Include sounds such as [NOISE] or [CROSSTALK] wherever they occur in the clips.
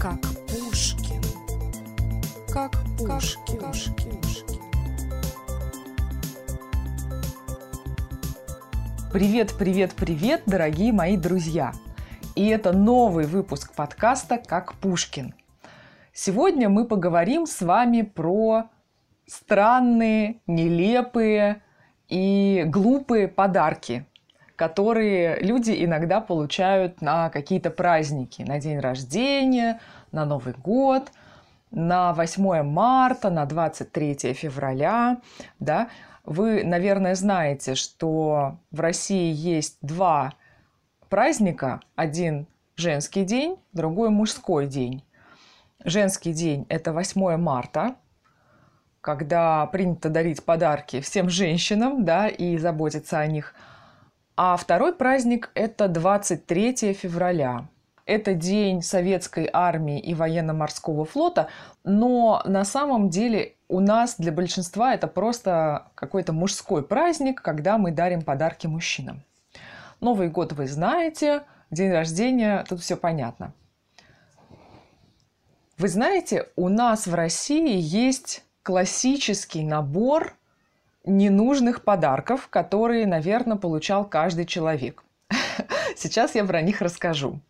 как Пушкин. Как Пушкин. Привет, привет, привет, дорогие мои друзья! И это новый выпуск подкаста «Как Пушкин». Сегодня мы поговорим с вами про странные, нелепые и глупые подарки, которые люди иногда получают на какие-то праздники, на день рождения, на Новый год, на 8 марта, на 23 февраля, да. Вы, наверное, знаете, что в России есть два праздника. Один женский день, другой мужской день. Женский день – это 8 марта, когда принято дарить подарки всем женщинам, да, и заботиться о них. А второй праздник – это 23 февраля. Это день советской армии и военно-морского флота, но на самом деле у нас для большинства это просто какой-то мужской праздник, когда мы дарим подарки мужчинам. Новый год вы знаете, день рождения, тут все понятно. Вы знаете, у нас в России есть классический набор ненужных подарков, которые, наверное, получал каждый человек. [LAUGHS] Сейчас я про них расскажу.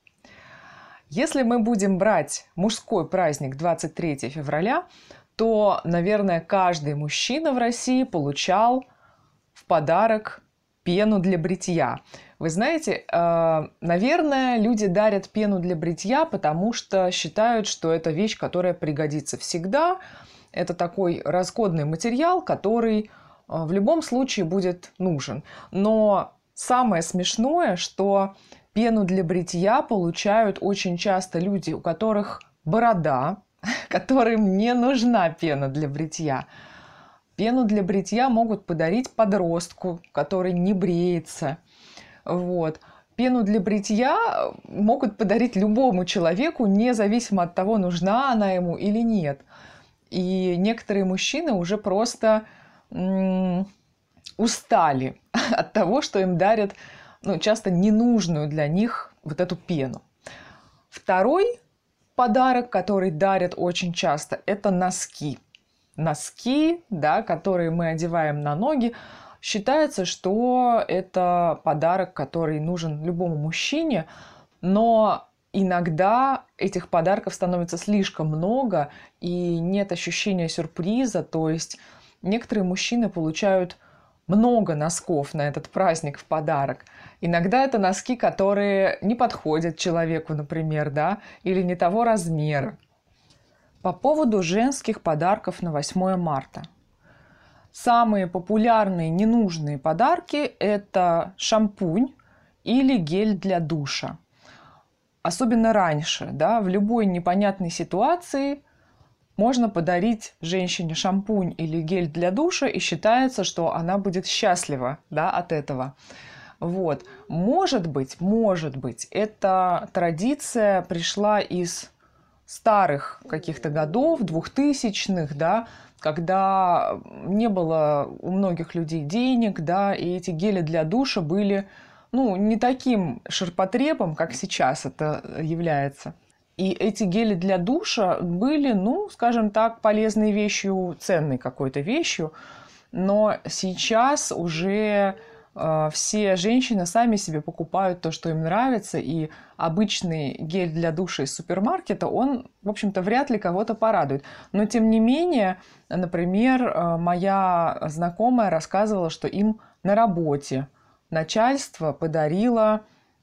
Если мы будем брать мужской праздник 23 февраля, то, наверное, каждый мужчина в России получал в подарок пену для бритья. Вы знаете, э, наверное, люди дарят пену для бритья, потому что считают, что это вещь, которая пригодится всегда. Это такой расходный материал, который в любом случае будет нужен. Но самое смешное, что пену для бритья получают очень часто люди, у которых борода, [LAUGHS] которым не нужна пена для бритья. Пену для бритья могут подарить подростку, который не бреется – вот. Пену для бритья могут подарить любому человеку, независимо от того, нужна она ему или нет. И некоторые мужчины уже просто устали [LAUGHS] от того, что им дарят ну, часто ненужную для них вот эту пену. Второй подарок, который дарят очень часто, это носки. Носки, да, которые мы одеваем на ноги, Считается, что это подарок, который нужен любому мужчине, но иногда этих подарков становится слишком много, и нет ощущения сюрприза, то есть некоторые мужчины получают много носков на этот праздник в подарок. Иногда это носки, которые не подходят человеку, например, да, или не того размера. По поводу женских подарков на 8 марта – Самые популярные ненужные подарки – это шампунь или гель для душа. Особенно раньше, да, в любой непонятной ситуации можно подарить женщине шампунь или гель для душа, и считается, что она будет счастлива да, от этого. Вот. Может быть, может быть, эта традиция пришла из старых каких-то годов, двухтысячных, да, когда не было у многих людей денег, да, и эти гели для душа были, ну, не таким ширпотребом, как сейчас это является. И эти гели для душа были, ну, скажем так, полезной вещью, ценной какой-то вещью, но сейчас уже э, все женщины сами себе покупают то, что им нравится, и обычный гель для душа из супермаркета, он, в общем-то, вряд ли кого-то порадует. Но, тем не менее, например, э, моя знакомая рассказывала, что им на работе начальство подарило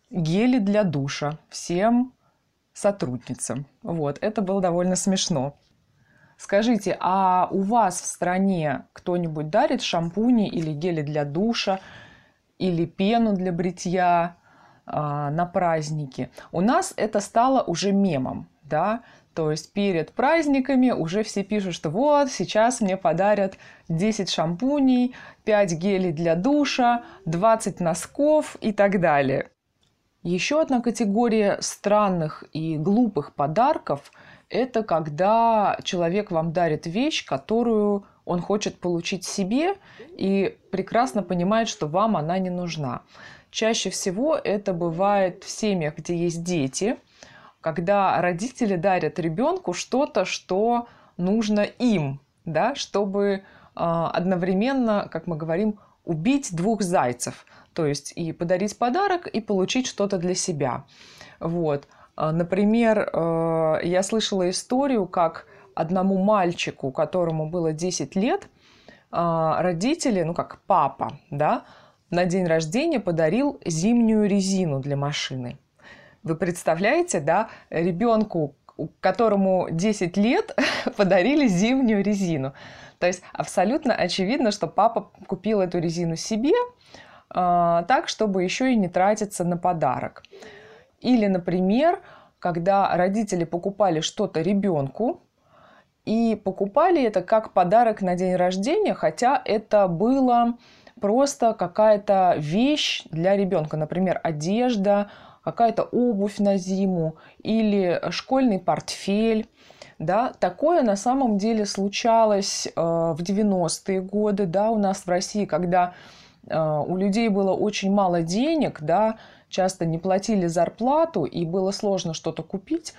гели для душа всем сотрудницам. Вот, это было довольно смешно. Скажите, а у вас в стране кто-нибудь дарит шампуни или гели для душа, или пену для бритья? А, на праздники. У нас это стало уже мемом, да, то есть перед праздниками уже все пишут, что вот сейчас мне подарят 10 шампуней, 5 гелей для душа, 20 носков и так далее. Еще одна категория странных и глупых подарков – это когда человек вам дарит вещь, которую он хочет получить себе и прекрасно понимает, что вам она не нужна. Чаще всего это бывает в семьях, где есть дети, когда родители дарят ребенку что-то, что нужно им, да, чтобы а, одновременно, как мы говорим, убить двух зайцев, то есть и подарить подарок, и получить что-то для себя. Вот. А, например, э, я слышала историю, как одному мальчику, которому было 10 лет, а, родители, ну как папа, да, на день рождения подарил зимнюю резину для машины. Вы представляете, да, ребенку, которому 10 лет, [LAUGHS] подарили зимнюю резину. То есть абсолютно очевидно, что папа купил эту резину себе, так, чтобы еще и не тратиться на подарок. Или, например, когда родители покупали что-то ребенку, и покупали это как подарок на день рождения, хотя это было просто какая-то вещь для ребенка, например, одежда, какая-то обувь на зиму или школьный портфель. Да, такое на самом деле случалось э, в 90-е годы, да, у нас в России, когда у людей было очень мало денег, да, часто не платили зарплату и было сложно что-то купить,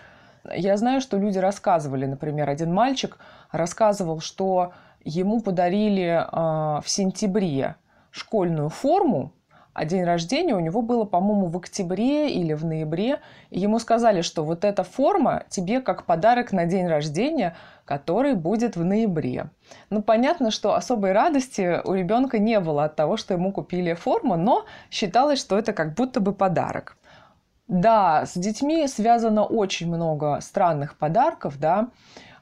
я знаю, что люди рассказывали, например, один мальчик рассказывал, что ему подарили э, в сентябре школьную форму, а день рождения у него было, по-моему, в октябре или в ноябре. И ему сказали, что вот эта форма тебе как подарок на день рождения, который будет в ноябре. Ну, понятно, что особой радости у ребенка не было от того, что ему купили форму, но считалось, что это как будто бы подарок. Да, с детьми связано очень много странных подарков, да,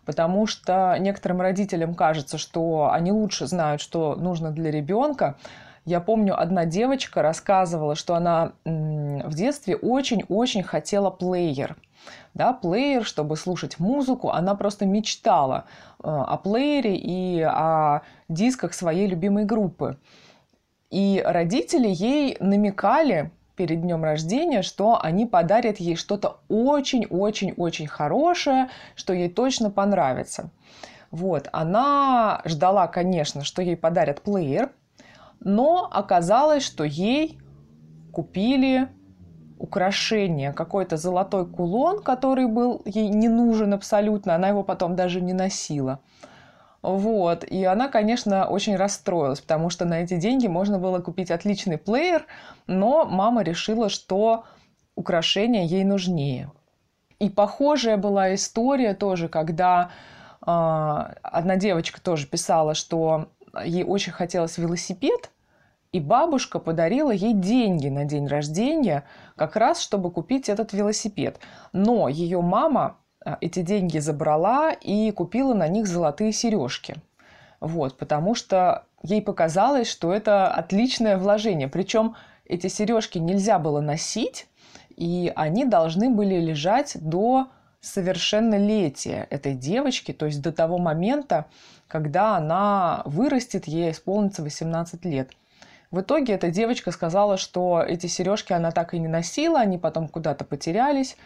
потому что некоторым родителям кажется, что они лучше знают, что нужно для ребенка. Я помню, одна девочка рассказывала, что она в детстве очень-очень хотела плеер. Да, плеер, чтобы слушать музыку, она просто мечтала э, о плеере и о дисках своей любимой группы. И родители ей намекали, перед днем рождения, что они подарят ей что-то очень-очень-очень хорошее, что ей точно понравится. Вот, она ждала, конечно, что ей подарят плеер, но оказалось, что ей купили украшение, какой-то золотой кулон, который был ей не нужен абсолютно, она его потом даже не носила. Вот. И она, конечно, очень расстроилась, потому что на эти деньги можно было купить отличный плеер, но мама решила, что украшения ей нужнее. И похожая была история тоже, когда э, одна девочка тоже писала, что ей очень хотелось велосипед, и бабушка подарила ей деньги на день рождения, как раз чтобы купить этот велосипед. Но ее мама а, эти деньги забрала и купила на них золотые сережки. Вот, потому что ей показалось, что это отличное вложение. Причем эти сережки нельзя было носить, и они должны были лежать до совершеннолетия этой девочки, то есть до того момента, когда она вырастет, ей исполнится 18 лет. В итоге эта девочка сказала, что эти сережки она так и не носила, они потом куда-то потерялись.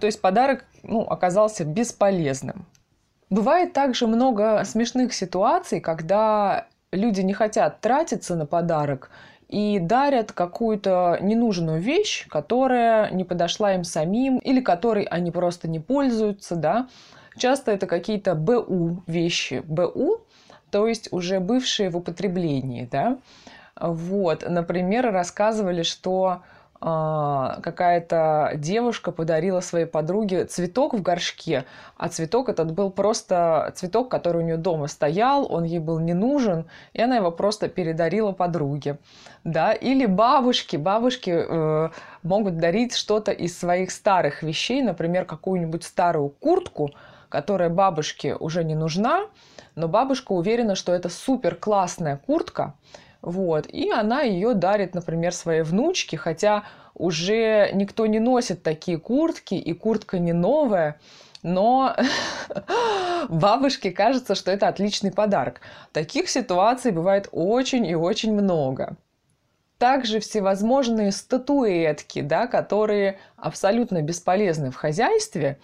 То есть подарок ну, оказался бесполезным. Бывает также много смешных ситуаций, когда люди не хотят тратиться на подарок и дарят какую-то ненужную вещь, которая не подошла им самим или которой они просто не пользуются, да. Часто это какие-то БУ вещи. БУ, то есть уже бывшие в употреблении, да. Вот, например, рассказывали, что какая-то девушка подарила своей подруге цветок в горшке, а цветок этот был просто цветок, который у нее дома стоял, он ей был не нужен, и она его просто передарила подруге. Да? Или бабушки. Бабушки э, могут дарить что-то из своих старых вещей, например, какую-нибудь старую куртку, которая бабушке уже не нужна, но бабушка уверена, что это супер классная куртка, вот. И она ее дарит, например, своей внучке, хотя уже никто не носит такие куртки, и куртка не новая, но [LAUGHS] бабушке кажется, что это отличный подарок. Таких ситуаций бывает очень и очень много. Также всевозможные статуэтки, да, которые абсолютно бесполезны в хозяйстве,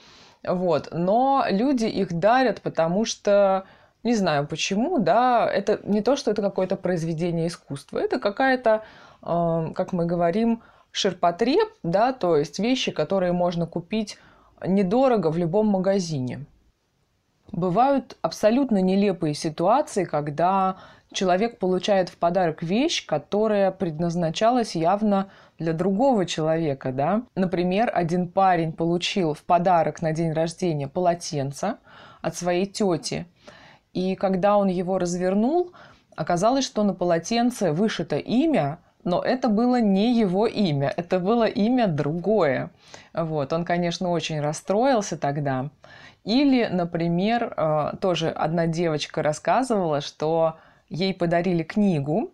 вот, но люди их дарят, потому что не знаю почему, да, это не то, что это какое-то произведение искусства, это какая-то, э, как мы говорим, ширпотреб, да, то есть вещи, которые можно купить недорого в любом магазине. Бывают абсолютно нелепые ситуации, когда человек получает в подарок вещь, которая предназначалась явно для другого человека, да. Например, один парень получил в подарок на день рождения полотенце от своей тети, и когда он его развернул, оказалось, что на полотенце вышито имя, но это было не его имя, это было имя другое. Вот, он, конечно, очень расстроился тогда. Или, например, э, тоже одна девочка рассказывала, что ей подарили книгу,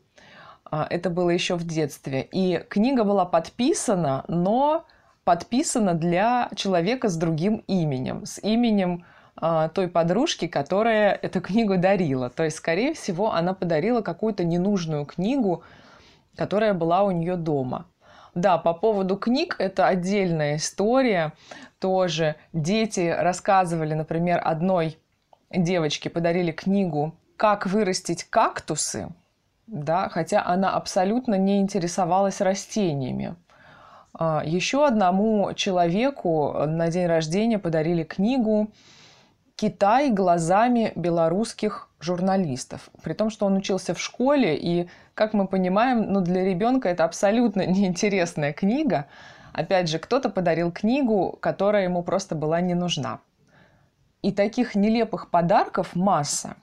а, это было еще в детстве, и книга была подписана, но подписана для человека с другим именем, с именем той подружки, которая эту книгу дарила. То есть, скорее всего, она подарила какую-то ненужную книгу, которая была у нее дома. Да, по поводу книг это отдельная история. Тоже дети рассказывали, например, одной девочке подарили книгу «Как вырастить кактусы», да, хотя она абсолютно не интересовалась растениями. А, Еще одному человеку на день рождения подарили книгу «Китай глазами белорусских журналистов». При том, что он учился в школе, и, как мы понимаем, ну, для ребенка это абсолютно [LAUGHS] неинтересная книга. Опять же, кто-то подарил книгу, которая ему просто была не нужна. И таких нелепых подарков масса.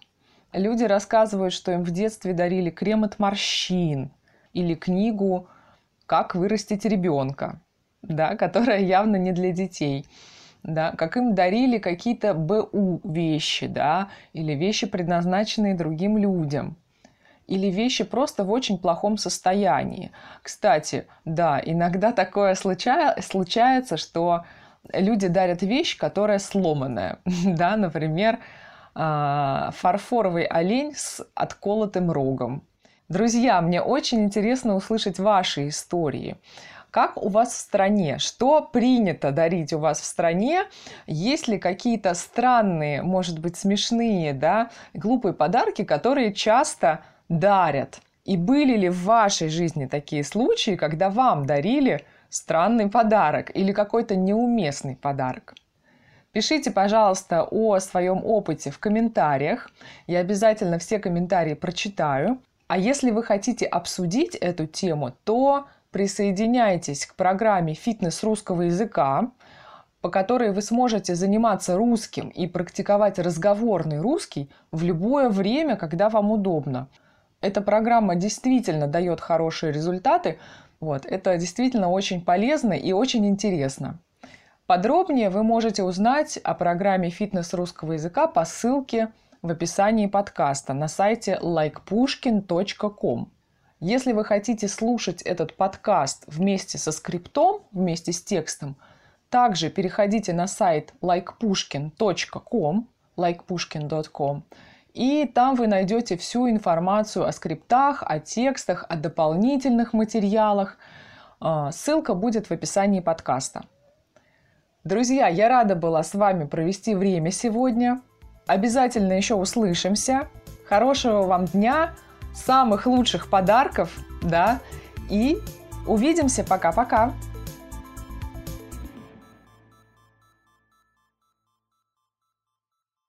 Люди рассказывают, что им в детстве дарили крем от морщин или книгу «Как вырастить ребенка», да, которая явно не для детей да, как им дарили какие-то БУ вещи, да, или вещи, предназначенные другим людям, или вещи просто в очень плохом состоянии. Кстати, да, иногда такое случая, случается, что люди дарят вещь, которая сломанная, [LAUGHS] да, например, а, фарфоровый олень с отколотым рогом. Друзья, мне очень интересно услышать ваши истории. Как у вас в стране? Что принято дарить у вас в стране? Есть ли какие-то странные, может быть, смешные, да, глупые подарки, которые часто дарят? И были ли в вашей жизни такие случаи, когда вам дарили странный подарок или какой-то неуместный подарок? Пишите, пожалуйста, о своем опыте в комментариях. Я обязательно все комментарии прочитаю. А если вы хотите обсудить эту тему, то присоединяйтесь к программе «Фитнес русского языка», по которой вы сможете заниматься русским и практиковать разговорный русский в любое время, когда вам удобно. Эта программа действительно дает хорошие результаты. Вот, это действительно очень полезно и очень интересно. Подробнее вы можете узнать о программе «Фитнес русского языка» по ссылке в описании подкаста на сайте likepushkin.com. Если вы хотите слушать этот подкаст вместе со скриптом, вместе с текстом, также переходите на сайт likepushkin.com, likepushkin.com, и там вы найдете всю информацию о скриптах, о текстах, о дополнительных материалах. А, ссылка будет в описании подкаста. Друзья, я рада была с вами провести время сегодня. Обязательно еще услышимся. Хорошего вам дня! Самых лучших подарков, да, и увидимся. Пока-пока.